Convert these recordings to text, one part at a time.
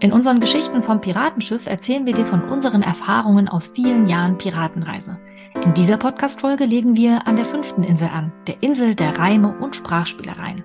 In unseren Geschichten vom Piratenschiff erzählen wir dir von unseren Erfahrungen aus vielen Jahren Piratenreise. In dieser Podcast-Folge legen wir an der fünften Insel an, der Insel der Reime und Sprachspielereien.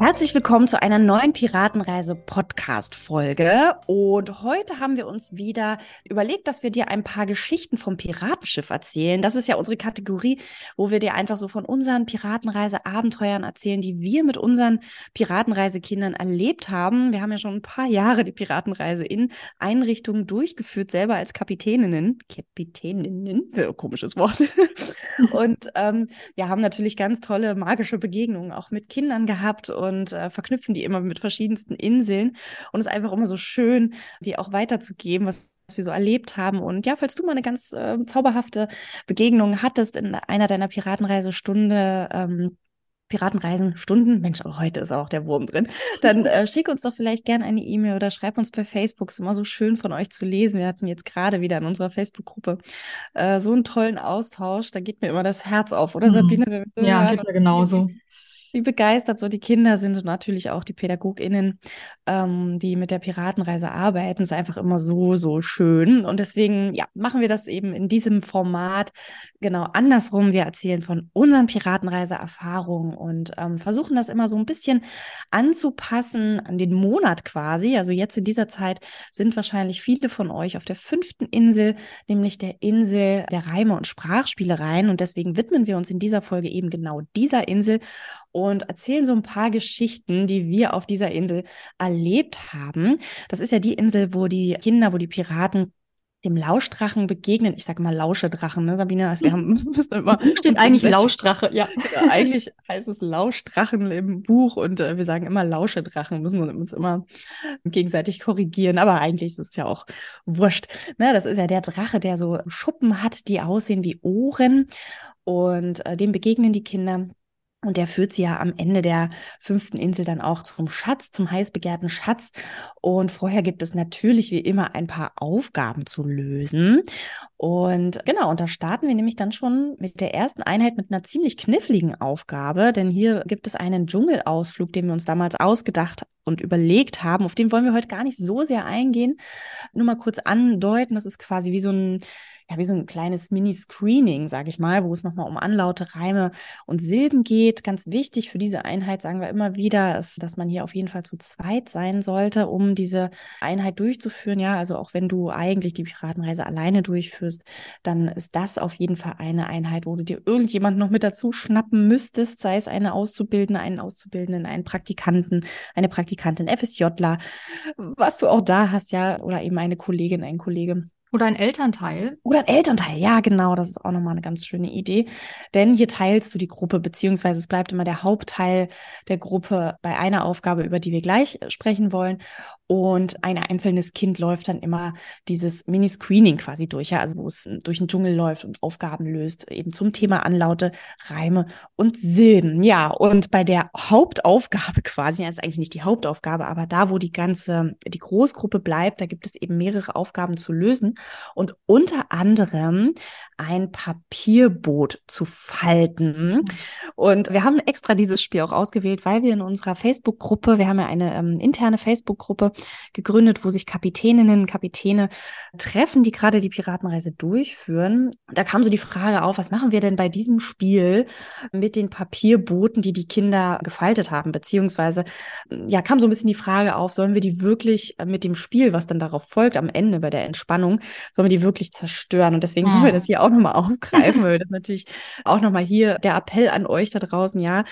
Herzlich willkommen zu einer neuen Piratenreise Podcast Folge. Und heute haben wir uns wieder überlegt, dass wir dir ein paar Geschichten vom Piratenschiff erzählen. Das ist ja unsere Kategorie, wo wir dir einfach so von unseren Piratenreise Abenteuern erzählen, die wir mit unseren Piratenreisekindern erlebt haben. Wir haben ja schon ein paar Jahre die Piratenreise in Einrichtungen durchgeführt, selber als Kapitäninnen. Kapitäninnen, so komisches Wort. Und ähm, ja, haben natürlich ganz tolle magische Begegnungen auch mit Kindern gehabt. Und und äh, verknüpfen die immer mit verschiedensten Inseln. Und es ist einfach immer so schön, die auch weiterzugeben, was wir so erlebt haben. Und ja, falls du mal eine ganz äh, zauberhafte Begegnung hattest in einer deiner Piratenreisestunde, ähm, Piratenreisen Stunden, Mensch, auch heute ist auch der Wurm drin, dann äh, schick uns doch vielleicht gerne eine E-Mail oder schreib uns bei Facebook. Es ist immer so schön von euch zu lesen. Wir hatten jetzt gerade wieder in unserer Facebook-Gruppe äh, so einen tollen Austausch. Da geht mir immer das Herz auf, oder mhm. Sabine? So ja, geht mir genauso wie begeistert so die Kinder sind und natürlich auch die PädagogInnen, ähm, die mit der Piratenreise arbeiten, ist einfach immer so, so schön. Und deswegen, ja, machen wir das eben in diesem Format genau andersrum. Wir erzählen von unseren Piratenreise-Erfahrungen und ähm, versuchen das immer so ein bisschen anzupassen an den Monat quasi. Also jetzt in dieser Zeit sind wahrscheinlich viele von euch auf der fünften Insel, nämlich der Insel der Reime und Sprachspielereien. Und deswegen widmen wir uns in dieser Folge eben genau dieser Insel und erzählen so ein paar Geschichten, die wir auf dieser Insel erlebt haben. Das ist ja die Insel, wo die Kinder, wo die Piraten dem Lauschdrachen begegnen. Ich sage mal Lauschedrachen, ne, Sabine? Also wir haben müssen immer steht eigentlich Lauschdrache, ja. ja. Eigentlich heißt es Lauschdrachen im Buch und äh, wir sagen immer Lauschedrachen, müssen uns immer gegenseitig korrigieren, aber eigentlich ist es ja auch wurscht. Ne, das ist ja der Drache, der so Schuppen hat, die aussehen wie Ohren und äh, dem begegnen die Kinder und der führt sie ja am Ende der fünften Insel dann auch zum Schatz, zum heiß begehrten Schatz. Und vorher gibt es natürlich wie immer ein paar Aufgaben zu lösen. Und genau, und da starten wir nämlich dann schon mit der ersten Einheit mit einer ziemlich kniffligen Aufgabe, denn hier gibt es einen Dschungelausflug, den wir uns damals ausgedacht und überlegt haben. Auf den wollen wir heute gar nicht so sehr eingehen. Nur mal kurz andeuten, das ist quasi wie so ein ja, wie so ein kleines Mini-Screening, sage ich mal, wo es nochmal um Anlaute, Reime und Silben geht. Ganz wichtig für diese Einheit, sagen wir immer wieder, ist, dass man hier auf jeden Fall zu zweit sein sollte, um diese Einheit durchzuführen. Ja, also auch wenn du eigentlich die Piratenreise alleine durchführst, dann ist das auf jeden Fall eine Einheit, wo du dir irgendjemand noch mit dazu schnappen müsstest, sei es eine Auszubildende, einen Auszubildenden, einen Praktikanten, eine Praktikantin, FSJler, was du auch da hast, ja, oder eben eine Kollegin, ein Kollege. Oder ein Elternteil. Oder ein Elternteil, ja, genau. Das ist auch nochmal eine ganz schöne Idee. Denn hier teilst du die Gruppe, beziehungsweise es bleibt immer der Hauptteil der Gruppe bei einer Aufgabe, über die wir gleich sprechen wollen. Und ein einzelnes Kind läuft dann immer dieses Mini-Screening quasi durch, ja, also wo es durch den Dschungel läuft und Aufgaben löst, eben zum Thema Anlaute, Reime und Silben. Ja, und bei der Hauptaufgabe quasi, ist eigentlich nicht die Hauptaufgabe, aber da, wo die ganze, die Großgruppe bleibt, da gibt es eben mehrere Aufgaben zu lösen und unter anderem ein Papierboot zu falten. Und wir haben extra dieses Spiel auch ausgewählt, weil wir in unserer Facebook-Gruppe, wir haben ja eine ähm, interne Facebook-Gruppe, gegründet, wo sich Kapitäninnen und Kapitäne treffen, die gerade die Piratenreise durchführen. Da kam so die Frage auf, was machen wir denn bei diesem Spiel mit den Papierbooten, die die Kinder gefaltet haben? Beziehungsweise, ja, kam so ein bisschen die Frage auf, sollen wir die wirklich mit dem Spiel, was dann darauf folgt, am Ende bei der Entspannung, sollen wir die wirklich zerstören? Und deswegen wollen wir das hier auch nochmal aufgreifen, weil wir das natürlich auch nochmal hier der Appell an euch da draußen, ja,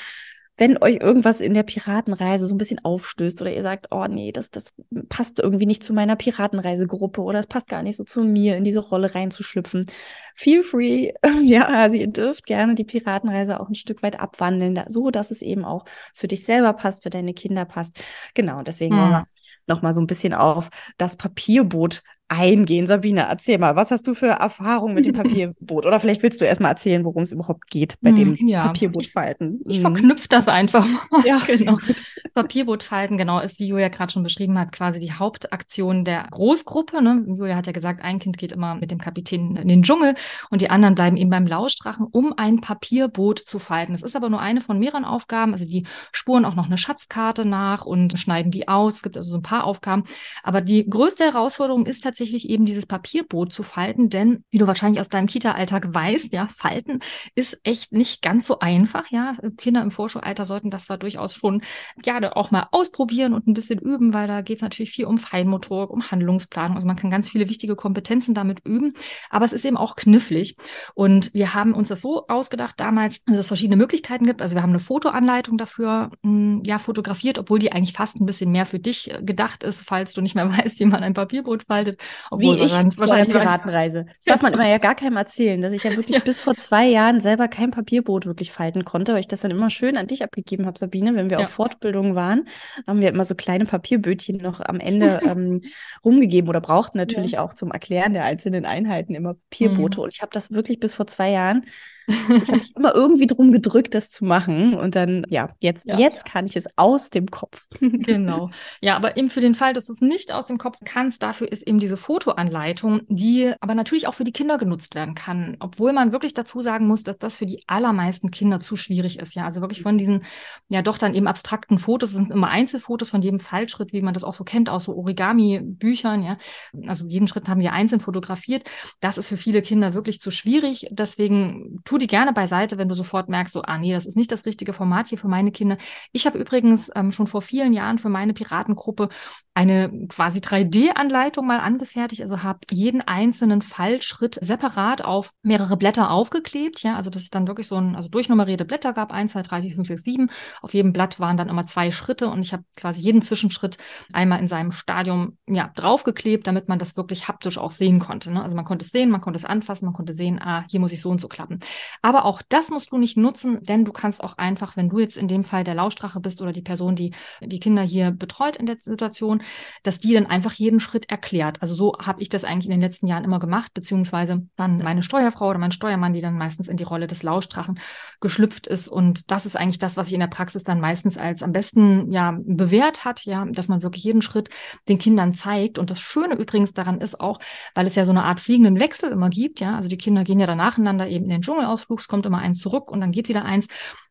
wenn euch irgendwas in der Piratenreise so ein bisschen aufstößt oder ihr sagt, oh nee, das, das passt irgendwie nicht zu meiner Piratenreisegruppe oder es passt gar nicht so zu mir, in diese Rolle reinzuschlüpfen, feel free. ja, also ihr dürft gerne die Piratenreise auch ein Stück weit abwandeln, so dass es eben auch für dich selber passt, für deine Kinder passt. Genau, deswegen hm. wollen wir noch mal so ein bisschen auf das Papierboot eingehen. Sabine, erzähl mal, was hast du für Erfahrungen mit dem Papierboot? Oder vielleicht willst du erst mal erzählen, worum es überhaupt geht bei dem hm, ja. Papierbootfalten. Ich, ich mhm. verknüpfe das einfach mal. Ja, genau. Das Papierbootfalten, genau, ist, wie Julia gerade schon beschrieben hat, quasi die Hauptaktion der Großgruppe. Ne? Julia hat ja gesagt, ein Kind geht immer mit dem Kapitän in den Dschungel und die anderen bleiben eben beim Lauschdrachen, um ein Papierboot zu falten. Das ist aber nur eine von mehreren Aufgaben. Also die spuren auch noch eine Schatzkarte nach und schneiden die aus. Es gibt also so ein paar Aufgaben. Aber die größte Herausforderung ist tatsächlich, tatsächlich eben dieses Papierboot zu falten, denn wie du wahrscheinlich aus deinem Kita-Alltag weißt, ja, falten ist echt nicht ganz so einfach, ja. Kinder im Vorschulalter sollten das da durchaus schon gerne auch mal ausprobieren und ein bisschen üben, weil da geht es natürlich viel um Feinmotorik, um Handlungsplanung. Also man kann ganz viele wichtige Kompetenzen damit üben, aber es ist eben auch knifflig. Und wir haben uns das so ausgedacht damals, dass es verschiedene Möglichkeiten gibt. Also wir haben eine Fotoanleitung dafür hm, ja fotografiert, obwohl die eigentlich fast ein bisschen mehr für dich äh, gedacht ist, falls du nicht mehr weißt, wie man ein Papierboot faltet. Obwohl Wie ich vor der Piratenreise. Das darf man immer ja gar keinem erzählen, dass ich ja wirklich ja. bis vor zwei Jahren selber kein Papierboot wirklich falten konnte, weil ich das dann immer schön an dich abgegeben habe, Sabine. Wenn wir ja. auf Fortbildungen waren, haben wir immer so kleine Papierbötchen noch am Ende ähm, rumgegeben oder brauchten natürlich ja. auch zum Erklären der einzelnen Einheiten immer Papierboote. Mhm. Und ich habe das wirklich bis vor zwei Jahren ich habe mich immer irgendwie drum gedrückt, das zu machen. Und dann, ja, jetzt, ja. jetzt kann ich es aus dem Kopf. genau. Ja, aber eben für den Fall, dass du es nicht aus dem Kopf kannst, dafür ist eben diese Fotoanleitung, die aber natürlich auch für die Kinder genutzt werden kann. Obwohl man wirklich dazu sagen muss, dass das für die allermeisten Kinder zu schwierig ist. Ja, also wirklich von diesen, ja, doch dann eben abstrakten Fotos, das sind immer Einzelfotos von jedem Fallschritt, wie man das auch so kennt, aus so Origami-Büchern, ja. Also jeden Schritt haben wir einzeln fotografiert. Das ist für viele Kinder wirklich zu schwierig. Deswegen tut die gerne beiseite, wenn du sofort merkst, so, ah nee, das ist nicht das richtige Format hier für meine Kinder. Ich habe übrigens ähm, schon vor vielen Jahren für meine Piratengruppe eine quasi 3D-Anleitung mal angefertigt, also habe jeden einzelnen Fallschritt separat auf mehrere Blätter aufgeklebt, ja, also das ist dann wirklich so ein, also durchnummerierte Blätter gab, 1, 2, 3, 4, 5, 6, 7. Auf jedem Blatt waren dann immer zwei Schritte und ich habe quasi jeden Zwischenschritt einmal in seinem Stadium ja, draufgeklebt, damit man das wirklich haptisch auch sehen konnte. Ne? Also man konnte es sehen, man konnte es anfassen, man konnte sehen, ah, hier muss ich so und so klappen. Aber auch das musst du nicht nutzen, denn du kannst auch einfach, wenn du jetzt in dem Fall der Lauschdrache bist oder die Person, die die Kinder hier betreut in der Situation, dass die dann einfach jeden Schritt erklärt. Also so habe ich das eigentlich in den letzten Jahren immer gemacht, beziehungsweise dann meine Steuerfrau oder mein Steuermann, die dann meistens in die Rolle des Lauschdrachen geschlüpft ist. Und das ist eigentlich das, was sich in der Praxis dann meistens als am besten ja bewährt hat, ja, dass man wirklich jeden Schritt den Kindern zeigt. Und das Schöne übrigens daran ist auch, weil es ja so eine Art fliegenden Wechsel immer gibt, ja, also die Kinder gehen ja dann nacheinander eben in den Dschungel Ausflug, es kommt immer eins zurück und dann geht wieder eins.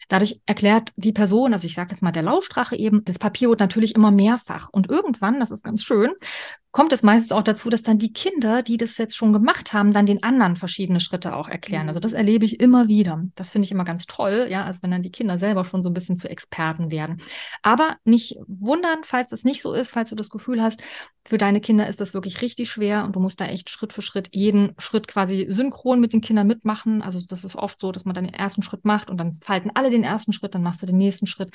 Dadurch erklärt die Person, also ich sage jetzt mal der Lauschdrache eben, das Papierboot natürlich immer mehrfach. Und irgendwann, das ist ganz schön, kommt es meistens auch dazu, dass dann die Kinder, die das jetzt schon gemacht haben, dann den anderen verschiedene Schritte auch erklären. Also das mhm. erlebe ich immer wieder. Das finde ich immer ganz toll, ja, als wenn dann die Kinder selber schon so ein bisschen zu Experten werden. Aber nicht wundern, falls es nicht so ist, falls du das Gefühl hast, für deine Kinder ist das wirklich richtig schwer und du musst da echt Schritt für Schritt jeden Schritt quasi synchron mit den Kindern mitmachen. Also das ist oft so, dass man dann den ersten Schritt macht und dann falten alle den ersten Schritt, dann machst du den nächsten Schritt.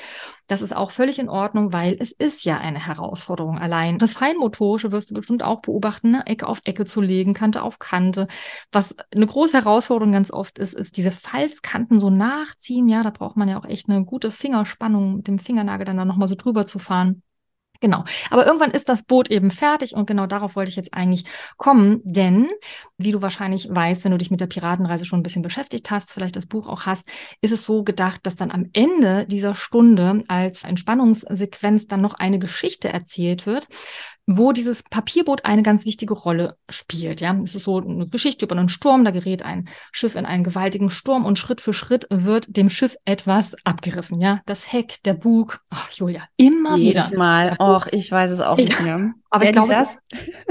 Das ist auch völlig in Ordnung, weil es ist ja eine Herausforderung allein. Das Feinmotorische wirst du bestimmt auch beobachten, ne? Ecke auf Ecke zu legen, Kante auf Kante. Was eine große Herausforderung ganz oft ist, ist diese Falzkanten so nachziehen. Ja, da braucht man ja auch echt eine gute Fingerspannung, mit dem Fingernagel dann da nochmal so drüber zu fahren. Genau. Aber irgendwann ist das Boot eben fertig und genau darauf wollte ich jetzt eigentlich kommen, denn wie du wahrscheinlich weißt, wenn du dich mit der Piratenreise schon ein bisschen beschäftigt hast, vielleicht das Buch auch hast, ist es so gedacht, dass dann am Ende dieser Stunde als Entspannungssequenz dann noch eine Geschichte erzählt wird, wo dieses Papierboot eine ganz wichtige Rolle spielt. Ja, es ist so eine Geschichte über einen Sturm. Da gerät ein Schiff in einen gewaltigen Sturm und Schritt für Schritt wird dem Schiff etwas abgerissen. Ja, das Heck, der Bug. Ach, Julia, immer Jedes wieder. Mal. Och, ich weiß es auch nicht mehr. Aber Wer ich glaube, das?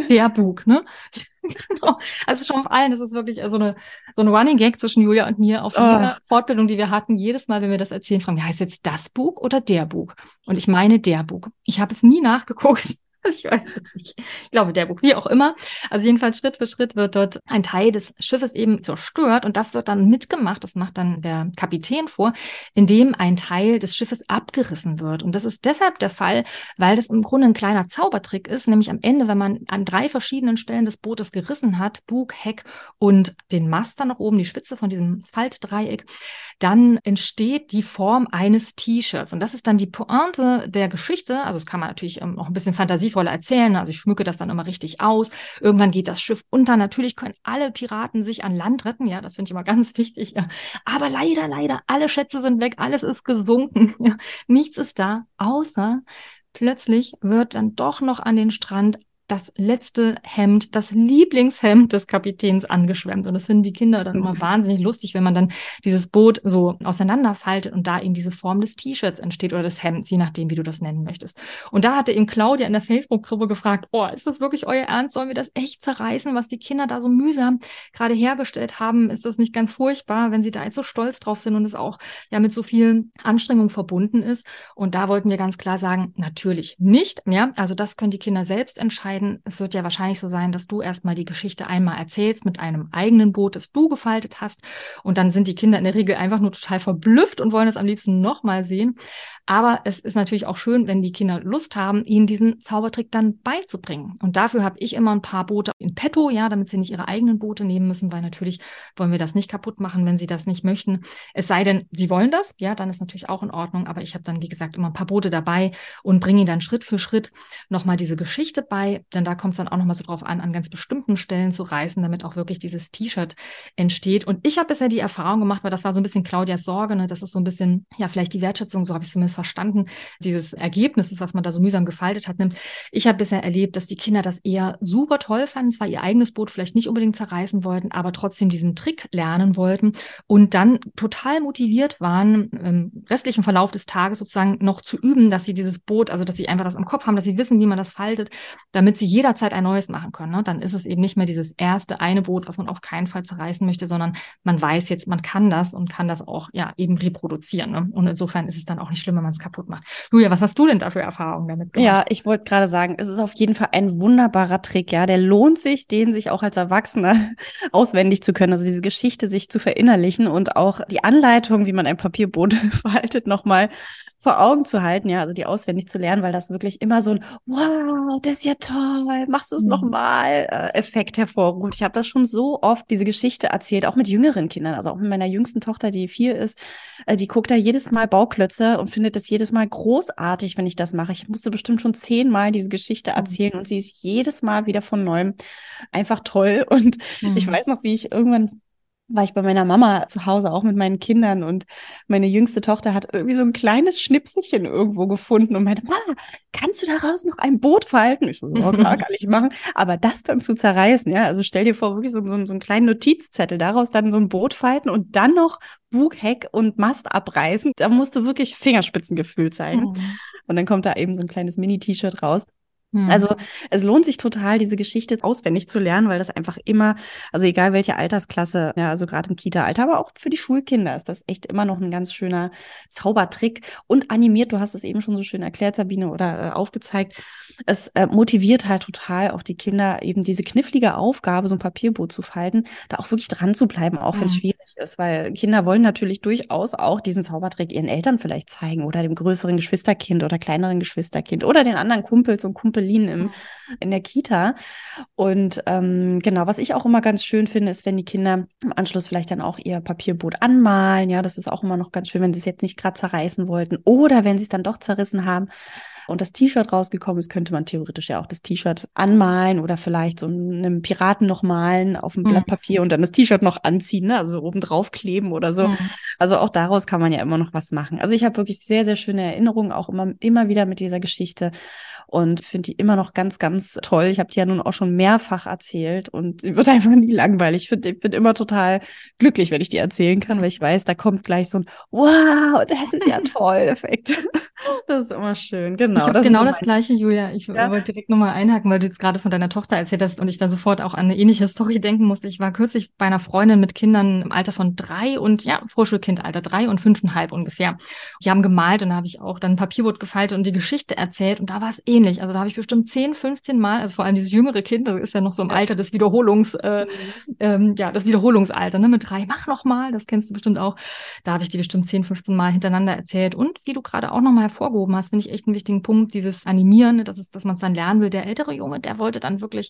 der Bug, ne? genau. Also schon auf allen, das ist wirklich so eine, so ein Running Gag zwischen Julia und mir auf oh. jeder Fortbildung, die wir hatten. Jedes Mal, wenn wir das erzählen, fragen wir, heißt jetzt das Bug oder der Bug? Und ich meine der Bug. Ich habe es nie nachgeguckt. ich weiß nicht. Ich glaube, der Buch, wie auch immer. Also jedenfalls Schritt für Schritt wird dort ein Teil des Schiffes eben zerstört und das wird dann mitgemacht, das macht dann der Kapitän vor, indem ein Teil des Schiffes abgerissen wird. Und das ist deshalb der Fall, weil das im Grunde ein kleiner Zaubertrick ist, nämlich am Ende, wenn man an drei verschiedenen Stellen des Bootes gerissen hat, Bug, Heck und den Mast dann noch oben, die Spitze von diesem Faltdreieck, dann entsteht die Form eines T-Shirts. Und das ist dann die Pointe der Geschichte. Also das kann man natürlich ähm, auch ein bisschen fantasievoller erzählen. Also ich schmücke das dann immer richtig aus. Irgendwann geht das Schiff unter. Natürlich können alle Piraten sich an Land retten. Ja, das finde ich immer ganz wichtig. Ja. Aber leider, leider, alle Schätze sind weg. Alles ist gesunken. Ja. Nichts ist da, außer plötzlich wird dann doch noch an den Strand das letzte Hemd, das Lieblingshemd des Kapitäns angeschwemmt. Und das finden die Kinder dann immer wahnsinnig lustig, wenn man dann dieses Boot so auseinanderfaltet und da eben diese Form des T-Shirts entsteht oder des Hemds, je nachdem, wie du das nennen möchtest. Und da hatte eben Claudia in der Facebook-Gruppe gefragt, oh, ist das wirklich euer Ernst? Sollen wir das echt zerreißen, was die Kinder da so mühsam gerade hergestellt haben? Ist das nicht ganz furchtbar, wenn sie da jetzt so stolz drauf sind und es auch ja mit so viel Anstrengung verbunden ist? Und da wollten wir ganz klar sagen, natürlich nicht. Ja, also das können die Kinder selbst entscheiden entscheiden. Es wird ja wahrscheinlich so sein, dass du erstmal die Geschichte einmal erzählst mit einem eigenen Boot, das du gefaltet hast. Und dann sind die Kinder in der Regel einfach nur total verblüfft und wollen es am liebsten nochmal sehen. Aber es ist natürlich auch schön, wenn die Kinder Lust haben, ihnen diesen Zaubertrick dann beizubringen. Und dafür habe ich immer ein paar Boote in petto, ja, damit sie nicht ihre eigenen Boote nehmen müssen, weil natürlich wollen wir das nicht kaputt machen, wenn sie das nicht möchten. Es sei denn, sie wollen das, ja, dann ist natürlich auch in Ordnung. Aber ich habe dann, wie gesagt, immer ein paar Boote dabei und bringe ihnen dann Schritt für Schritt nochmal diese Geschichte bei. Denn da kommt es dann auch nochmal so drauf an, an ganz bestimmten Stellen zu reißen, damit auch wirklich dieses T-Shirt entsteht. Und ich habe bisher die Erfahrung gemacht, weil das war so ein bisschen Claudias Sorge, ne, das ist so ein bisschen, ja, vielleicht die Wertschätzung, so habe ich es zumindest verstanden, dieses Ergebnisses, was man da so mühsam gefaltet hat, nimmt. Ich habe bisher erlebt, dass die Kinder das eher super toll fanden, zwar ihr eigenes Boot vielleicht nicht unbedingt zerreißen wollten, aber trotzdem diesen Trick lernen wollten und dann total motiviert waren, im restlichen Verlauf des Tages sozusagen noch zu üben, dass sie dieses Boot, also dass sie einfach das im Kopf haben, dass sie wissen, wie man das faltet, damit sie jederzeit ein neues machen können. Ne? Dann ist es eben nicht mehr dieses erste eine Boot, was man auf keinen Fall zerreißen möchte, sondern man weiß jetzt, man kann das und kann das auch ja eben reproduzieren. Ne? Und insofern ist es dann auch nicht schlimm, wenn man es kaputt macht. Julia, was hast du denn da für Erfahrungen damit gemacht? Ja, ich wollte gerade sagen, es ist auf jeden Fall ein wunderbarer Trick, ja. Der lohnt sich, den sich auch als Erwachsener auswendig zu können, also diese Geschichte sich zu verinnerlichen und auch die Anleitung, wie man ein Papierboot verhaltet, nochmal vor Augen zu halten, ja, also die auswendig zu lernen, weil das wirklich immer so ein Wow, das ist ja toll, machst du es mhm. nochmal äh, Effekt hervorruft. Ich habe das schon so oft diese Geschichte erzählt, auch mit jüngeren Kindern, also auch mit meiner jüngsten Tochter, die vier ist, äh, die guckt da jedes Mal Bauklötze und findet das jedes Mal großartig, wenn ich das mache. Ich musste bestimmt schon zehnmal diese Geschichte mhm. erzählen mhm. und sie ist jedes Mal wieder von neuem einfach toll. Und mhm. ich weiß noch, wie ich irgendwann war ich bei meiner Mama zu Hause auch mit meinen Kindern und meine jüngste Tochter hat irgendwie so ein kleines Schnipselchen irgendwo gefunden und meinte, Mama, kannst du daraus noch ein Boot falten? Ich so, ja, klar, kann ich machen. Aber das dann zu zerreißen, ja, also stell dir vor, wirklich so, so, so einen kleinen Notizzettel, daraus dann so ein Boot falten und dann noch Bug, Heck und Mast abreißen. Da musst du wirklich Fingerspitzengefühl zeigen. Mhm. Und dann kommt da eben so ein kleines Mini-T-Shirt raus. Hm. Also es lohnt sich total, diese Geschichte auswendig zu lernen, weil das einfach immer, also egal welche Altersklasse, ja, also gerade im Kita-Alter, aber auch für die Schulkinder ist das echt immer noch ein ganz schöner Zaubertrick und animiert. Du hast es eben schon so schön erklärt, Sabine, oder äh, aufgezeigt. Es äh, motiviert halt total auch die Kinder, eben diese knifflige Aufgabe, so ein Papierboot zu falten, da auch wirklich dran zu bleiben, auch wenn es hm. schwierig ist, weil Kinder wollen natürlich durchaus auch diesen Zaubertrick ihren Eltern vielleicht zeigen oder dem größeren Geschwisterkind oder kleineren Geschwisterkind oder den anderen Kumpels und Kumpels Berlin im, mhm. in der Kita. Und ähm, genau, was ich auch immer ganz schön finde, ist, wenn die Kinder im Anschluss vielleicht dann auch ihr Papierboot anmalen. Ja, das ist auch immer noch ganz schön, wenn sie es jetzt nicht gerade zerreißen wollten oder wenn sie es dann doch zerrissen haben und das T-Shirt rausgekommen ist, könnte man theoretisch ja auch das T-Shirt anmalen oder vielleicht so einem Piraten noch malen auf dem mhm. Blatt Papier und dann das T-Shirt noch anziehen, ne? also oben drauf kleben oder so. Mhm. Also auch daraus kann man ja immer noch was machen. Also ich habe wirklich sehr, sehr schöne Erinnerungen auch immer, immer wieder mit dieser Geschichte und finde die immer noch ganz, ganz toll. Ich habe die ja nun auch schon mehrfach erzählt und sie wird einfach nie langweilig. Ich, find, ich bin immer total glücklich, wenn ich die erzählen kann, weil ich weiß, da kommt gleich so ein Wow, das ist ja toll Effekt. Das ist immer schön, genau. Ich das genau das Gleiche, Julia. Ich ja. wollte direkt nochmal einhaken, weil du jetzt gerade von deiner Tochter erzählt hast und ich da sofort auch an eine ähnliche Story denken musste. Ich war kürzlich bei einer Freundin mit Kindern im Alter von drei und ja, Vorschulkinder Kindalter, drei und fünfeinhalb ungefähr. Die haben gemalt und da habe ich auch dann Papierboot gefaltet und die Geschichte erzählt und da war es ähnlich. Also da habe ich bestimmt 10, 15 Mal, also vor allem dieses jüngere Kind, das ist ja noch so im Alter des Wiederholungs, äh, mhm. ähm, ja, das Wiederholungsalter, ne, mit drei, mach noch mal, das kennst du bestimmt auch. Da habe ich die bestimmt 10, 15 Mal hintereinander erzählt und wie du gerade auch noch mal hervorgehoben hast, finde ich echt einen wichtigen Punkt, dieses Animieren, ne, das ist, dass man es dann lernen will. Der ältere Junge, der wollte dann wirklich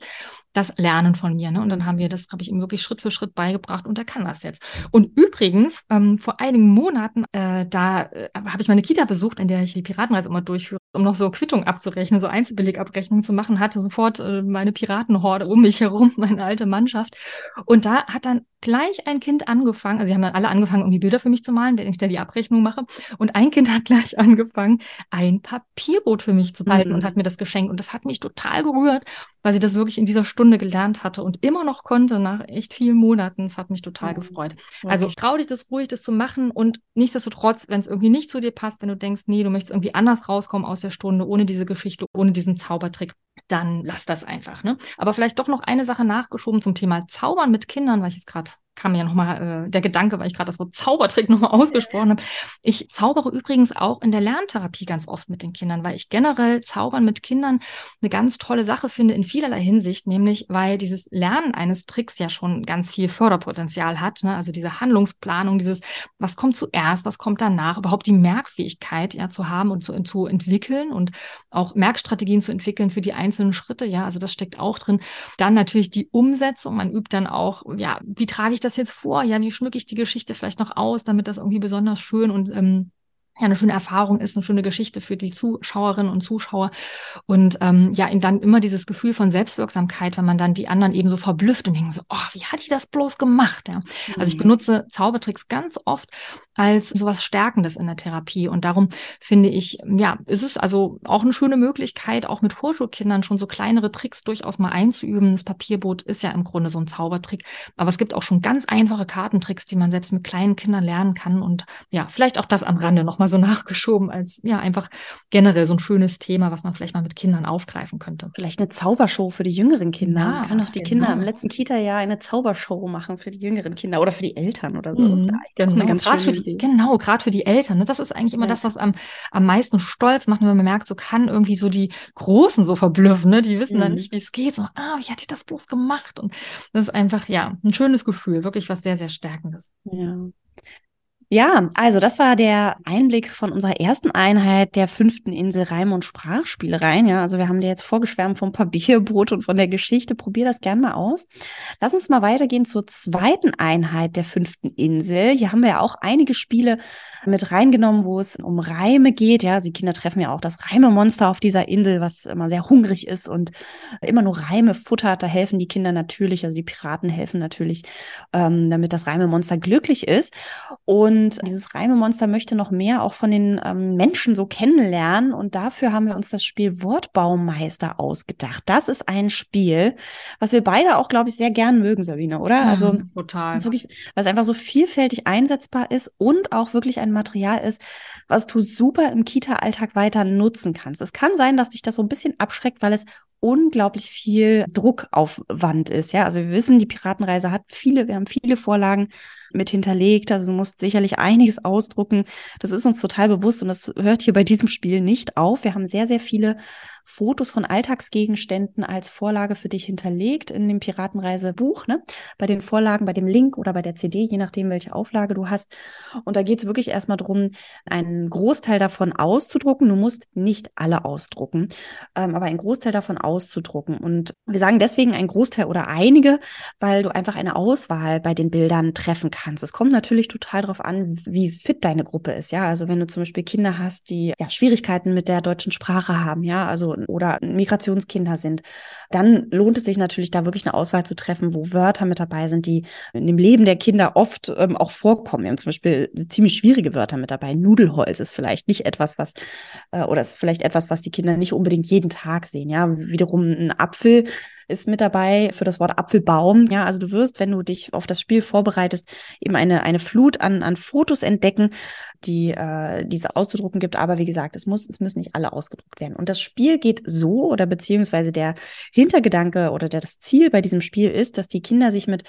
das lernen von mir, ne, und dann haben wir das, habe ich ihm wirklich Schritt für Schritt beigebracht und er kann das jetzt. Und übrigens, ähm, vor einigen Monaten, äh, da äh, habe ich meine Kita besucht, in der ich die Piratenreise immer durchführe, um noch so Quittung abzurechnen, so Einzelbilligabrechnungen zu machen, hatte sofort äh, meine Piratenhorde um mich herum, meine alte Mannschaft. Und da hat dann gleich ein Kind angefangen, also sie haben dann alle angefangen, irgendwie Bilder für mich zu malen, wenn ich da die Abrechnung mache. Und ein Kind hat gleich angefangen, ein Papierboot für mich zu behalten mhm. und hat mir das geschenkt. Und das hat mich total gerührt, weil sie das wirklich in dieser Stunde gelernt hatte und immer noch konnte nach echt vielen Monaten. Es hat mich total mhm. gefreut. Also trau dich das ruhig, das zu machen und nichtsdestotrotz, wenn es irgendwie nicht zu dir passt, wenn du denkst, nee, du möchtest irgendwie anders rauskommen aus der Stunde, ohne diese Geschichte, ohne diesen Zaubertrick, dann lass das einfach. Ne? Aber vielleicht doch noch eine Sache nachgeschoben zum Thema Zaubern mit Kindern, weil ich jetzt gerade kam mir ja nochmal äh, der Gedanke, weil ich gerade das Wort Zaubertrick nochmal ausgesprochen habe. Ich zaubere übrigens auch in der Lerntherapie ganz oft mit den Kindern, weil ich generell Zaubern mit Kindern eine ganz tolle Sache finde in vielerlei Hinsicht, nämlich weil dieses Lernen eines Tricks ja schon ganz viel Förderpotenzial hat. Ne? Also diese Handlungsplanung, dieses, was kommt zuerst, was kommt danach, überhaupt die Merkfähigkeit ja zu haben und zu, zu entwickeln und auch Merkstrategien zu entwickeln für die einzelnen Schritte. Ja, also das steckt auch drin. Dann natürlich die Umsetzung. Man übt dann auch, ja, wie trage ich das das jetzt vor? Ja, wie schmücke ich die Geschichte vielleicht noch aus, damit das irgendwie besonders schön und ähm, ja eine schöne Erfahrung ist, eine schöne Geschichte für die Zuschauerinnen und Zuschauer. Und ähm, ja, dann immer dieses Gefühl von Selbstwirksamkeit, wenn man dann die anderen eben so verblüfft und denken so, oh, wie hat die das bloß gemacht? Ja. Also ich mhm. benutze Zaubertricks ganz oft als sowas Stärkendes in der Therapie. Und darum finde ich, ja, ist es also auch eine schöne Möglichkeit, auch mit Vorschulkindern schon so kleinere Tricks durchaus mal einzuüben. Das Papierboot ist ja im Grunde so ein Zaubertrick. Aber es gibt auch schon ganz einfache Kartentricks, die man selbst mit kleinen Kindern lernen kann. Und ja, vielleicht auch das am Rande nochmal so nachgeschoben als ja einfach generell so ein schönes Thema, was man vielleicht mal mit Kindern aufgreifen könnte. Vielleicht eine Zaubershow für die jüngeren Kinder. Ja, man kann auch die genau. Kinder im letzten Kita-Jahr eine Zaubershow machen für die jüngeren Kinder oder für die Eltern oder so. Mhm, genau, gerade für die, genau, gerade für die Eltern. Ne? Das ist eigentlich immer ja. das, was am, am meisten stolz macht, wenn man merkt, so kann irgendwie so die Großen so verblüffen, ne? Die wissen mhm. dann nicht, wie es geht. So, ah, wie hat die das bloß gemacht? Und das ist einfach, ja, ein schönes Gefühl, wirklich was sehr, sehr Stärkendes. Ja. Ja, also das war der Einblick von unserer ersten Einheit der fünften Insel Reim- und Sprachspielereien. Ja, also wir haben dir jetzt vorgeschwärmt vom Papierbrot und von der Geschichte. Probier das gerne mal aus. Lass uns mal weitergehen zur zweiten Einheit der fünften Insel. Hier haben wir ja auch einige Spiele mit reingenommen, wo es um Reime geht. Ja, die Kinder treffen ja auch das Reimemonster auf dieser Insel, was immer sehr hungrig ist und immer nur Reime futtert. Da helfen die Kinder natürlich, also die Piraten helfen natürlich, ähm, damit das Reimemonster glücklich ist. Und und dieses Reimemonster möchte noch mehr auch von den ähm, Menschen so kennenlernen. Und dafür haben wir uns das Spiel Wortbaumeister ausgedacht. Das ist ein Spiel, was wir beide auch, glaube ich, sehr gern mögen, Sabine, oder? Mhm, also total. Was wirklich, was einfach so vielfältig einsetzbar ist und auch wirklich ein Material ist, was du super im Kita-Alltag weiter nutzen kannst. Es kann sein, dass dich das so ein bisschen abschreckt, weil es unglaublich viel Druckaufwand ist. Ja, also wir wissen, die Piratenreise hat viele, wir haben viele Vorlagen mit hinterlegt. Also du musst sicherlich einiges ausdrucken. Das ist uns total bewusst und das hört hier bei diesem Spiel nicht auf. Wir haben sehr, sehr viele Fotos von Alltagsgegenständen als Vorlage für dich hinterlegt in dem Piratenreisebuch, ne? Bei den Vorlagen, bei dem Link oder bei der CD, je nachdem, welche Auflage du hast. Und da geht es wirklich erstmal darum, einen Großteil davon auszudrucken. Du musst nicht alle ausdrucken, ähm, aber einen Großteil davon auszudrucken. Und wir sagen deswegen ein Großteil oder einige, weil du einfach eine Auswahl bei den Bildern treffen kannst. Es kommt natürlich total darauf an, wie fit deine Gruppe ist. Ja, also wenn du zum Beispiel Kinder hast, die ja, Schwierigkeiten mit der deutschen Sprache haben, ja, also oder Migrationskinder sind, dann lohnt es sich natürlich da wirklich eine Auswahl zu treffen, wo Wörter mit dabei sind, die in dem Leben der Kinder oft ähm, auch vorkommen. Wir haben zum Beispiel ziemlich schwierige Wörter mit dabei. Nudelholz ist vielleicht nicht etwas, was, äh, oder ist vielleicht etwas, was die Kinder nicht unbedingt jeden Tag sehen. Ja, wiederum ein Apfel ist mit dabei für das Wort Apfelbaum. Ja, also du wirst, wenn du dich auf das Spiel vorbereitest, eben eine, eine Flut an, an Fotos entdecken, die äh, diese auszudrucken gibt. Aber wie gesagt, es muss, es müssen nicht alle ausgedruckt werden. Und das Spiel geht so oder beziehungsweise der Hintergedanke oder der, das Ziel bei diesem Spiel ist, dass die Kinder sich mit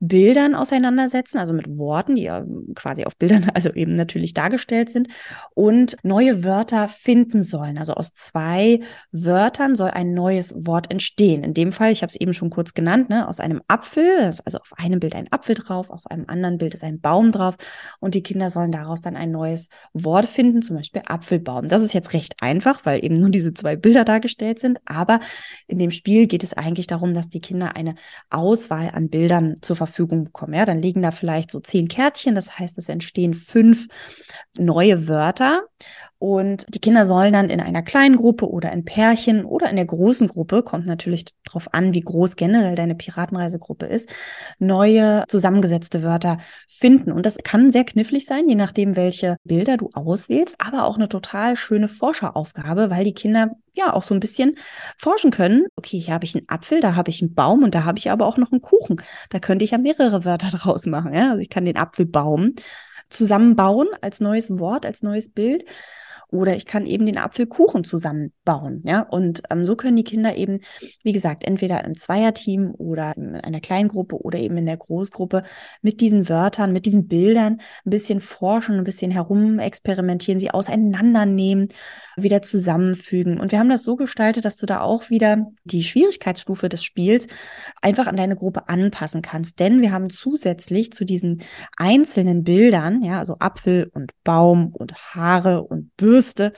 Bildern auseinandersetzen, also mit Worten, die ja quasi auf Bildern, also eben natürlich dargestellt sind und neue Wörter finden sollen. Also aus zwei Wörtern soll ein neues Wort entstehen. In dem Fall, ich habe es eben schon kurz genannt, ne, aus einem Apfel, also auf einem Bild ein Apfel drauf, auf einem anderen Bild ist ein Baum drauf und die Kinder sollen daraus dann ein neues Wort finden, zum Beispiel Apfelbaum. Das ist jetzt recht einfach, weil eben nur diese zwei Bilder dargestellt sind, aber in dem Spiel geht es eigentlich darum, dass die Kinder eine Auswahl an Bildern zur Verfügung bekommen. Ja, dann liegen da vielleicht so zehn Kärtchen, das heißt, es entstehen fünf neue Wörter und die Kinder sollen dann in einer kleinen Gruppe oder in Pärchen oder in der großen Gruppe, kommt natürlich darauf an, wie groß generell deine Piratenreisegruppe ist, neue zusammengesetzte Wörter finden. Und das kann sehr knifflig sein, je nachdem, welche Bilder du auswählst, aber auch eine total schöne Forscheraufgabe, weil die Kinder ja auch so ein bisschen forschen können. Okay, hier habe ich einen Apfel, da habe ich einen Baum und da habe ich aber auch noch einen Kuchen. Da könnte ich ja mehrere Wörter draus machen. Ja? Also ich kann den Apfelbaum zusammenbauen als neues Wort, als neues Bild. Oder ich kann eben den Apfelkuchen zusammenbauen. Ja, und ähm, so können die Kinder eben, wie gesagt, entweder im Zweierteam oder in einer kleinen Gruppe oder eben in der Großgruppe mit diesen Wörtern, mit diesen Bildern ein bisschen forschen, ein bisschen herumexperimentieren, sie auseinandernehmen, wieder zusammenfügen. Und wir haben das so gestaltet, dass du da auch wieder die Schwierigkeitsstufe des Spiels einfach an deine Gruppe anpassen kannst. Denn wir haben zusätzlich zu diesen einzelnen Bildern, ja, also Apfel und Baum und Haare und Bürste, Bürste,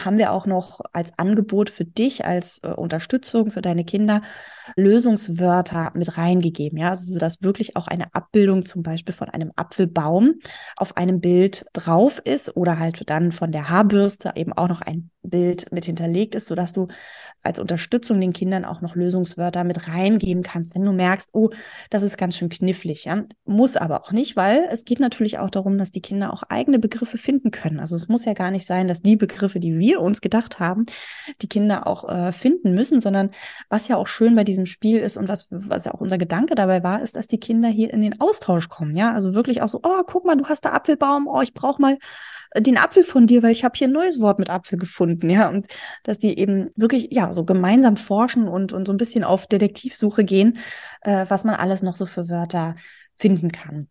haben wir auch noch als Angebot für dich, als äh, Unterstützung für deine Kinder Lösungswörter mit reingegeben. Ja, also dass wirklich auch eine Abbildung zum Beispiel von einem Apfelbaum auf einem Bild drauf ist oder halt dann von der Haarbürste eben auch noch ein Bild mit hinterlegt ist, sodass du als Unterstützung den Kindern auch noch Lösungswörter mit reingeben kannst, wenn du merkst, oh, das ist ganz schön knifflig. Ja? Muss aber auch nicht, weil es geht natürlich auch darum, dass die Kinder auch eigene Begriffe finden können. Also es muss ja gar nicht sein, dass die Begriffe, die wir uns gedacht haben, die Kinder auch äh, finden müssen, sondern was ja auch schön bei diesem Spiel ist und was, was auch unser Gedanke dabei war, ist, dass die Kinder hier in den Austausch kommen. Ja, also wirklich auch so, oh, guck mal, du hast da Apfelbaum, oh, ich brauche mal den Apfel von dir, weil ich habe hier ein neues Wort mit Apfel gefunden, ja. Und dass die eben wirklich, ja, so gemeinsam forschen und, und so ein bisschen auf Detektivsuche gehen, äh, was man alles noch so für Wörter finden kann.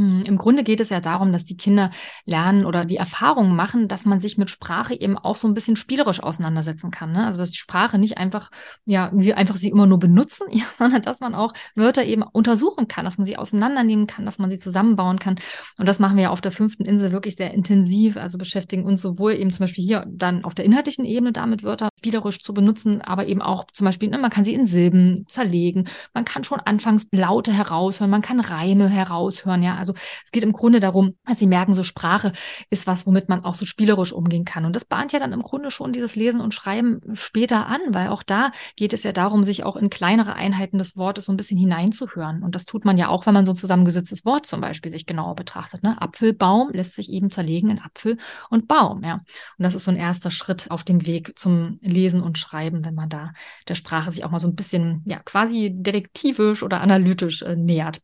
Hm, Im Grunde geht es ja darum, dass die Kinder lernen oder die Erfahrung machen, dass man sich mit Sprache eben auch so ein bisschen spielerisch auseinandersetzen kann. Ne? Also dass die Sprache nicht einfach, ja, wir einfach sie immer nur benutzen, ja, sondern dass man auch Wörter eben untersuchen kann, dass man sie auseinandernehmen kann, dass man sie zusammenbauen kann. Und das machen wir ja auf der fünften Insel wirklich sehr intensiv. Also beschäftigen uns sowohl eben zum Beispiel hier dann auf der inhaltlichen Ebene damit Wörter spielerisch zu benutzen, aber eben auch zum Beispiel, ne, man kann sie in Silben zerlegen, man kann schon anfangs Laute heraushören, man kann Reime heraushören, ja. Also es geht im Grunde darum, dass sie merken, so Sprache ist was, womit man auch so spielerisch umgehen kann. Und das bahnt ja dann im Grunde schon dieses Lesen und Schreiben später an, weil auch da geht es ja darum, sich auch in kleinere Einheiten des Wortes so ein bisschen hineinzuhören. Und das tut man ja auch, wenn man so ein zusammengesetztes Wort zum Beispiel sich genauer betrachtet. Ne? Apfelbaum lässt sich eben zerlegen in Apfel und Baum, ja. Und das ist so ein erster Schritt auf dem Weg zum Lesen und Schreiben, wenn man da der Sprache sich auch mal so ein bisschen, ja, quasi detektivisch oder analytisch äh, nähert.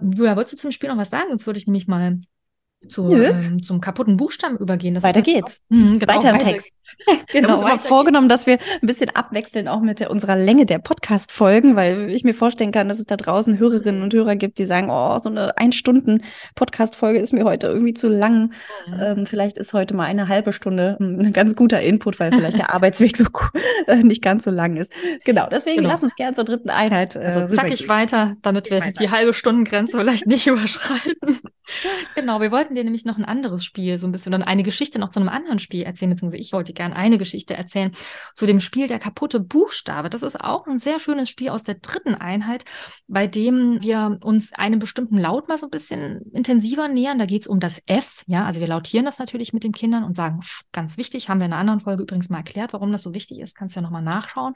Julia, wolltest du zum Spiel noch was sagen? Sonst würde ich nämlich mal zu, ähm, zum kaputten Buchstaben übergehen. Das weiter geht's. Auch, mh, genau, weiter im weiter. Text. genau, wir haben uns mal vorgenommen, dass wir ein bisschen abwechseln, auch mit der, unserer Länge der Podcast-Folgen, weil ich mir vorstellen kann, dass es da draußen Hörerinnen und Hörer gibt, die sagen, oh, so eine Ein-Stunden-Podcast-Folge ist mir heute irgendwie zu lang. Mhm. Ähm, vielleicht ist heute mal eine halbe Stunde ein ganz guter Input, weil vielleicht der Arbeitsweg so äh, nicht ganz so lang ist. Genau, deswegen genau. lass uns gerne zur dritten Einheit. Äh, also zack ich weiter, damit wir die halbe Stundengrenze vielleicht nicht überschreiten. Genau, wir wollten dir nämlich noch ein anderes Spiel so ein bisschen oder eine Geschichte noch zu einem anderen Spiel erzählen, beziehungsweise ich wollte gerne eine Geschichte erzählen zu dem Spiel Der kaputte Buchstabe. Das ist auch ein sehr schönes Spiel aus der dritten Einheit, bei dem wir uns einem bestimmten Laut mal so ein bisschen intensiver nähern. Da geht es um das F, ja, also wir lautieren das natürlich mit den Kindern und sagen, ganz wichtig, haben wir in einer anderen Folge übrigens mal erklärt, warum das so wichtig ist, kannst ja nochmal nachschauen.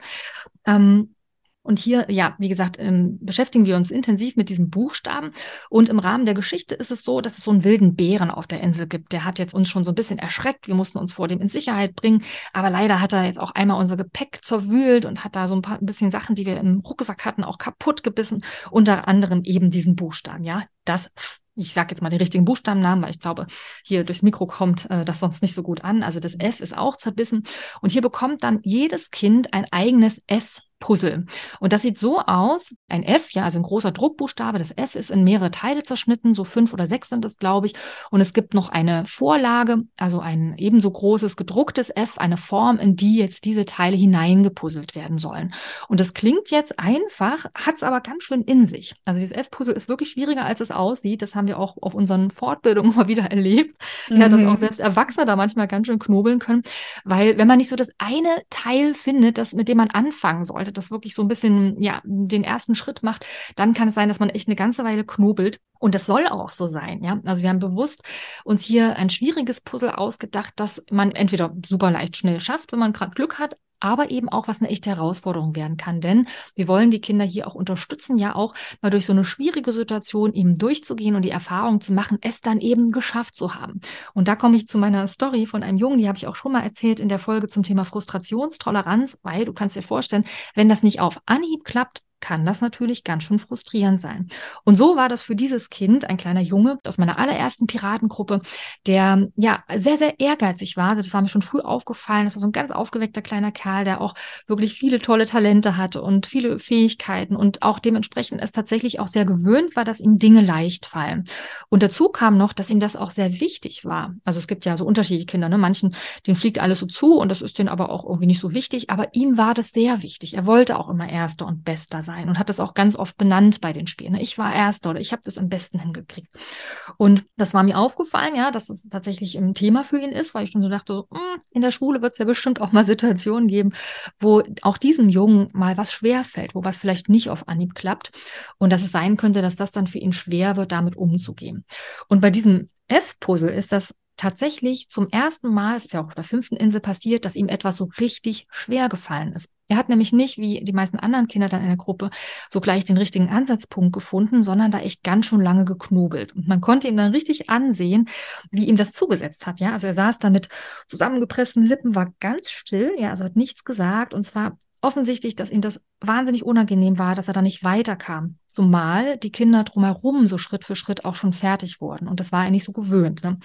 Ähm, Und hier, ja, wie gesagt, ähm, beschäftigen wir uns intensiv mit diesen Buchstaben. Und im Rahmen der Geschichte ist es so, dass es so einen wilden Bären auf der Insel gibt. Der hat jetzt uns schon so ein bisschen erschreckt. Wir mussten uns vor dem in Sicherheit bringen. Aber leider hat er jetzt auch einmal unser Gepäck zerwühlt und hat da so ein paar ein bisschen Sachen, die wir im Rucksack hatten, auch kaputt gebissen. Unter anderem eben diesen Buchstaben, ja. Das ich sage jetzt mal den richtigen Buchstabennamen, weil ich glaube, hier durchs Mikro kommt äh, das sonst nicht so gut an. Also das F ist auch zerbissen. Und hier bekommt dann jedes Kind ein eigenes F Puzzle. Und das sieht so aus, ein F, ja, also ein großer Druckbuchstabe, das F ist in mehrere Teile zerschnitten, so fünf oder sechs sind es, glaube ich. Und es gibt noch eine Vorlage, also ein ebenso großes gedrucktes F, eine Form, in die jetzt diese Teile hineingepuzzelt werden sollen. Und das klingt jetzt einfach, hat es aber ganz schön in sich. Also dieses F-Puzzle ist wirklich schwieriger, als es aussieht. Das haben wir auch auf unseren Fortbildungen mal wieder erlebt. Mhm. Ja, dass auch selbst Erwachsene da manchmal ganz schön knobeln können. Weil wenn man nicht so das eine Teil findet, das, mit dem man anfangen sollte, das wirklich so ein bisschen, ja, den ersten Schritt macht, dann kann es sein, dass man echt eine ganze Weile knobelt. Und das soll auch so sein, ja. Also wir haben bewusst uns hier ein schwieriges Puzzle ausgedacht, das man entweder super leicht schnell schafft, wenn man gerade Glück hat, aber eben auch, was eine echte Herausforderung werden kann. Denn wir wollen die Kinder hier auch unterstützen, ja auch mal durch so eine schwierige Situation eben durchzugehen und die Erfahrung zu machen, es dann eben geschafft zu haben. Und da komme ich zu meiner Story von einem Jungen, die habe ich auch schon mal erzählt in der Folge zum Thema Frustrationstoleranz, weil du kannst dir vorstellen, wenn das nicht auf Anhieb klappt, kann das natürlich ganz schön frustrierend sein. Und so war das für dieses Kind, ein kleiner Junge aus meiner allerersten Piratengruppe, der ja sehr, sehr ehrgeizig war. Also das war mir schon früh aufgefallen. Das war so ein ganz aufgeweckter kleiner Kerl, der auch wirklich viele tolle Talente hatte und viele Fähigkeiten und auch dementsprechend es tatsächlich auch sehr gewöhnt war, dass ihm Dinge leicht fallen. Und dazu kam noch, dass ihm das auch sehr wichtig war. Also es gibt ja so unterschiedliche Kinder, ne? Manchen, denen fliegt alles so zu und das ist denen aber auch irgendwie nicht so wichtig. Aber ihm war das sehr wichtig. Er wollte auch immer Erster und Bester sein sein und hat das auch ganz oft benannt bei den Spielen. Ich war Erster oder ich habe das am besten hingekriegt. Und das war mir aufgefallen, ja, dass es tatsächlich ein Thema für ihn ist, weil ich schon so dachte, so, hm, in der Schule wird es ja bestimmt auch mal Situationen geben, wo auch diesem Jungen mal was schwer fällt, wo was vielleicht nicht auf Anhieb klappt und dass es sein könnte, dass das dann für ihn schwer wird, damit umzugehen. Und bei diesem F-Puzzle ist das tatsächlich zum ersten Mal, es ist ja auch auf der fünften Insel passiert, dass ihm etwas so richtig schwer gefallen ist. Er hat nämlich nicht, wie die meisten anderen Kinder dann in der Gruppe, so gleich den richtigen Ansatzpunkt gefunden, sondern da echt ganz schön lange geknobelt. Und man konnte ihm dann richtig ansehen, wie ihm das zugesetzt hat. Ja, also er saß da mit zusammengepressten Lippen, war ganz still, ja, also hat nichts gesagt und zwar offensichtlich, dass ihm das wahnsinnig unangenehm war, dass er da nicht weiterkam. Zumal die Kinder drumherum so Schritt für Schritt auch schon fertig wurden. Und das war er nicht so gewöhnt. Ne?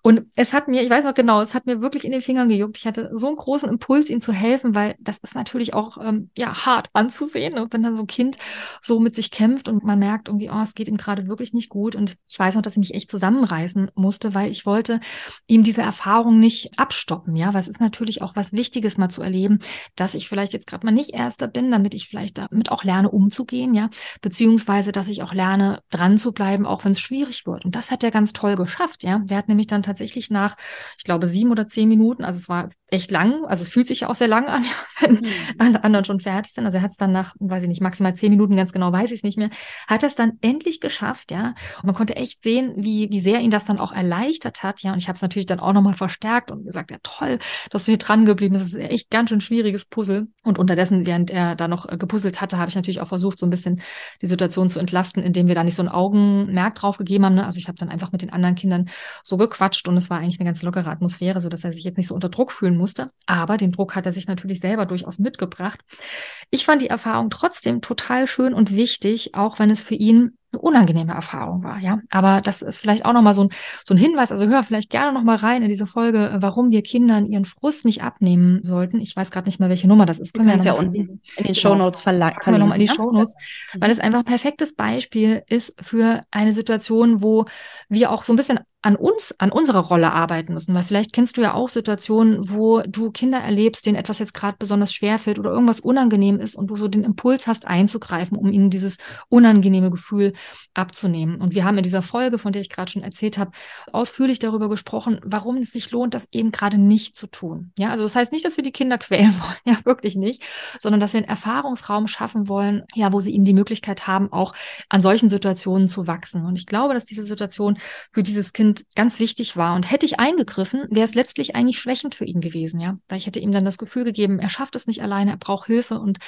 Und es hat mir, ich weiß noch genau, es hat mir wirklich in den Fingern gejuckt. Ich hatte so einen großen Impuls, ihm zu helfen, weil das ist natürlich auch ähm, ja hart anzusehen, ne? wenn dann so ein Kind so mit sich kämpft und man merkt irgendwie, oh, es geht ihm gerade wirklich nicht gut. Und ich weiß noch, dass ich mich echt zusammenreißen musste, weil ich wollte ihm diese Erfahrung nicht abstoppen. Ja, weil es ist natürlich auch was Wichtiges mal zu erleben, dass ich vielleicht jetzt gerade mal nicht Erster bin, damit ich vielleicht damit auch lerne, umzugehen, ja, beziehungsweise beziehungsweise dass ich auch lerne, dran zu bleiben, auch wenn es schwierig wird. Und das hat er ganz toll geschafft, ja. Der hat nämlich dann tatsächlich nach, ich glaube, sieben oder zehn Minuten, also es war echt lang, also es fühlt sich ja auch sehr lang an, wenn mhm. alle anderen schon fertig sind. Also er hat es dann nach, weiß ich nicht, maximal zehn Minuten, ganz genau weiß ich es nicht mehr, hat er es dann endlich geschafft, ja. Und man konnte echt sehen, wie, wie sehr ihn das dann auch erleichtert hat, ja. Und ich habe es natürlich dann auch nochmal verstärkt und gesagt, ja toll, dass du hier dran geblieben bist. Das ist echt ganz schön schwieriges Puzzle. Und unterdessen, während er da noch äh, gepuzzelt hatte, habe ich natürlich auch versucht, so ein bisschen diese Situation zu entlasten, indem wir da nicht so ein Augenmerk drauf gegeben haben. Ne? Also ich habe dann einfach mit den anderen Kindern so gequatscht und es war eigentlich eine ganz lockere Atmosphäre, so dass er sich jetzt nicht so unter Druck fühlen musste. Aber den Druck hat er sich natürlich selber durchaus mitgebracht. Ich fand die Erfahrung trotzdem total schön und wichtig, auch wenn es für ihn eine unangenehme Erfahrung war, ja. Aber das ist vielleicht auch nochmal so ein, so ein Hinweis. Also hör vielleicht gerne nochmal rein in diese Folge, warum wir Kindern ihren Frust nicht abnehmen sollten. Ich weiß gerade nicht mehr, welche Nummer das ist. Können wir ja unten in den genau. Shownotes verlinken. Können wir nochmal in die Shownotes, weil es einfach ein perfektes Beispiel ist für eine Situation, wo wir auch so ein bisschen an uns, an unserer Rolle arbeiten müssen. Weil vielleicht kennst du ja auch Situationen, wo du Kinder erlebst, denen etwas jetzt gerade besonders schwer fällt oder irgendwas unangenehm ist und du so den Impuls hast, einzugreifen, um ihnen dieses unangenehme Gefühl abzunehmen. Und wir haben in dieser Folge, von der ich gerade schon erzählt habe, ausführlich darüber gesprochen, warum es sich lohnt, das eben gerade nicht zu tun. Ja, also das heißt nicht, dass wir die Kinder quälen wollen, ja, wirklich nicht, sondern dass wir einen Erfahrungsraum schaffen wollen, ja, wo sie eben die Möglichkeit haben, auch an solchen Situationen zu wachsen. Und ich glaube, dass diese Situation für dieses Kind ganz wichtig war. Und hätte ich eingegriffen, wäre es letztlich eigentlich schwächend für ihn gewesen, ja, weil ich hätte ihm dann das Gefühl gegeben, er schafft es nicht alleine, er braucht Hilfe und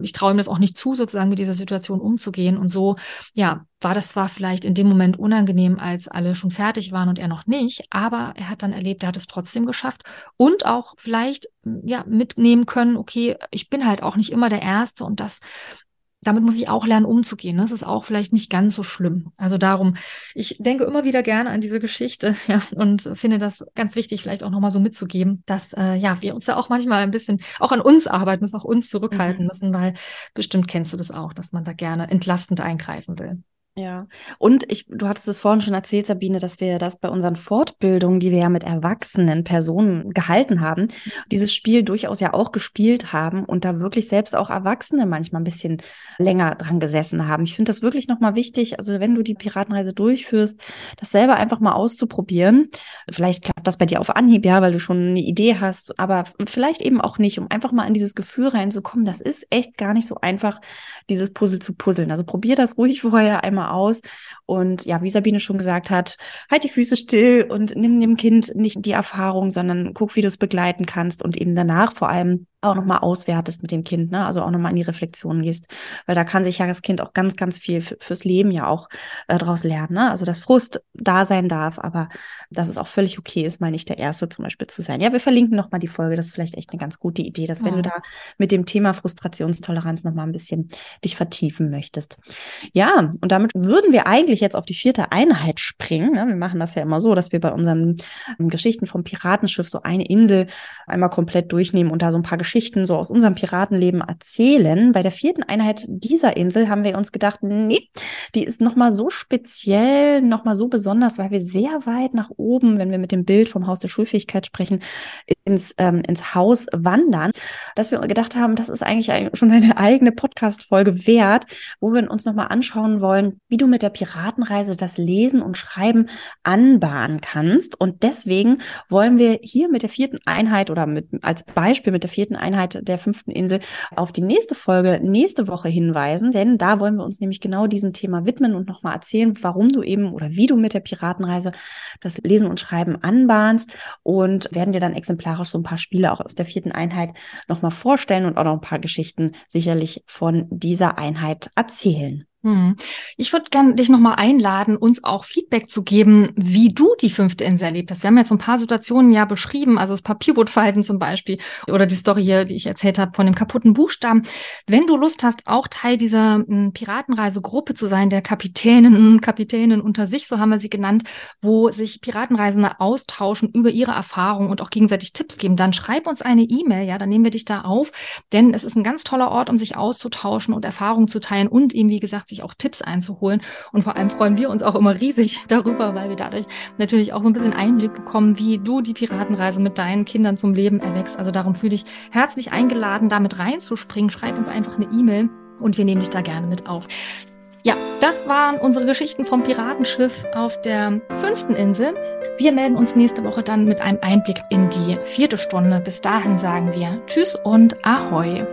ich traue ihm das auch nicht zu, sozusagen mit dieser Situation umzugehen. Und so, ja, war das zwar vielleicht in dem Moment unangenehm, als alle schon fertig waren und er noch nicht, aber er hat dann erlebt, er hat es trotzdem geschafft und auch vielleicht ja mitnehmen können, okay, ich bin halt auch nicht immer der Erste und das damit muss ich auch lernen, umzugehen. Das ist auch vielleicht nicht ganz so schlimm. Also darum, ich denke immer wieder gerne an diese Geschichte ja, und finde das ganz wichtig, vielleicht auch nochmal so mitzugeben, dass äh, ja, wir uns da auch manchmal ein bisschen auch an uns arbeiten müssen, auch uns zurückhalten mhm. müssen, weil bestimmt kennst du das auch, dass man da gerne entlastend eingreifen will. Ja, und ich, du hattest es vorhin schon erzählt, Sabine, dass wir das bei unseren Fortbildungen, die wir ja mit erwachsenen Personen gehalten haben, dieses Spiel durchaus ja auch gespielt haben und da wirklich selbst auch Erwachsene manchmal ein bisschen länger dran gesessen haben. Ich finde das wirklich nochmal wichtig. Also wenn du die Piratenreise durchführst, das selber einfach mal auszuprobieren. Vielleicht klappt das bei dir auf Anhieb, ja, weil du schon eine Idee hast, aber vielleicht eben auch nicht, um einfach mal in dieses Gefühl reinzukommen. Das ist echt gar nicht so einfach, dieses Puzzle zu puzzeln. Also probier das ruhig vorher einmal aus. Und ja, wie Sabine schon gesagt hat, halt die Füße still und nimm dem Kind nicht die Erfahrung, sondern guck, wie du es begleiten kannst und eben danach vor allem auch nochmal auswertest mit dem Kind, ne? also auch nochmal in die Reflexion gehst, weil da kann sich ja das Kind auch ganz, ganz viel fürs Leben ja auch äh, daraus lernen. Ne? Also dass Frust da sein darf, aber dass es auch völlig okay ist, mal nicht der Erste zum Beispiel zu sein. Ja, wir verlinken nochmal die Folge, das ist vielleicht echt eine ganz gute Idee, dass ja. wenn du da mit dem Thema Frustrationstoleranz nochmal ein bisschen dich vertiefen möchtest. Ja, und damit würden wir eigentlich jetzt auf die vierte Einheit springen. Ne? Wir machen das ja immer so, dass wir bei unseren ähm, Geschichten vom Piratenschiff so eine Insel einmal komplett durchnehmen und da so ein paar Geschichten Geschichten so aus unserem Piratenleben erzählen. Bei der vierten Einheit dieser Insel haben wir uns gedacht, nee, die ist nochmal so speziell, nochmal so besonders, weil wir sehr weit nach oben, wenn wir mit dem Bild vom Haus der Schulfähigkeit sprechen, ins, ähm, ins Haus wandern, dass wir gedacht haben, das ist eigentlich schon eine eigene Podcast-Folge wert, wo wir uns nochmal anschauen wollen, wie du mit der Piratenreise das Lesen und Schreiben anbahnen kannst. Und deswegen wollen wir hier mit der vierten Einheit oder mit, als Beispiel mit der vierten Einheit der fünften Insel auf die nächste Folge nächste Woche hinweisen, denn da wollen wir uns nämlich genau diesem Thema widmen und nochmal erzählen, warum du eben oder wie du mit der Piratenreise das Lesen und Schreiben anbahnst und werden dir dann exemplarisch so ein paar Spiele auch aus der vierten Einheit nochmal vorstellen und auch noch ein paar Geschichten sicherlich von dieser Einheit erzählen. Hm. Ich würde gerne dich nochmal einladen, uns auch Feedback zu geben, wie du die fünfte Insel erlebt hast. Wir haben jetzt so ein paar Situationen ja beschrieben, also das Papierbootverhalten zum Beispiel oder die Story hier, die ich erzählt habe von dem kaputten Buchstaben. Wenn du Lust hast, auch Teil dieser hm, Piratenreisegruppe zu sein, der Kapitänen und Kapitänen unter sich, so haben wir sie genannt, wo sich Piratenreisende austauschen über ihre Erfahrungen und auch gegenseitig Tipps geben, dann schreib uns eine E-Mail, ja, dann nehmen wir dich da auf, denn es ist ein ganz toller Ort, um sich auszutauschen und Erfahrungen zu teilen und eben, wie gesagt, sich auch Tipps einzuholen. Und vor allem freuen wir uns auch immer riesig darüber, weil wir dadurch natürlich auch so ein bisschen Einblick bekommen, wie du die Piratenreise mit deinen Kindern zum Leben erwächst. Also darum fühle ich herzlich eingeladen, damit reinzuspringen. Schreib uns einfach eine E-Mail und wir nehmen dich da gerne mit auf. Ja, das waren unsere Geschichten vom Piratenschiff auf der fünften Insel. Wir melden uns nächste Woche dann mit einem Einblick in die vierte Stunde. Bis dahin sagen wir Tschüss und Ahoi.